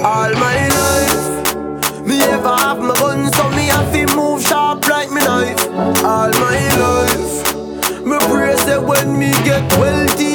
All my life, me ever have my gun, so me have to move sharp like me knife. All my life, me pray say when me get wealthy.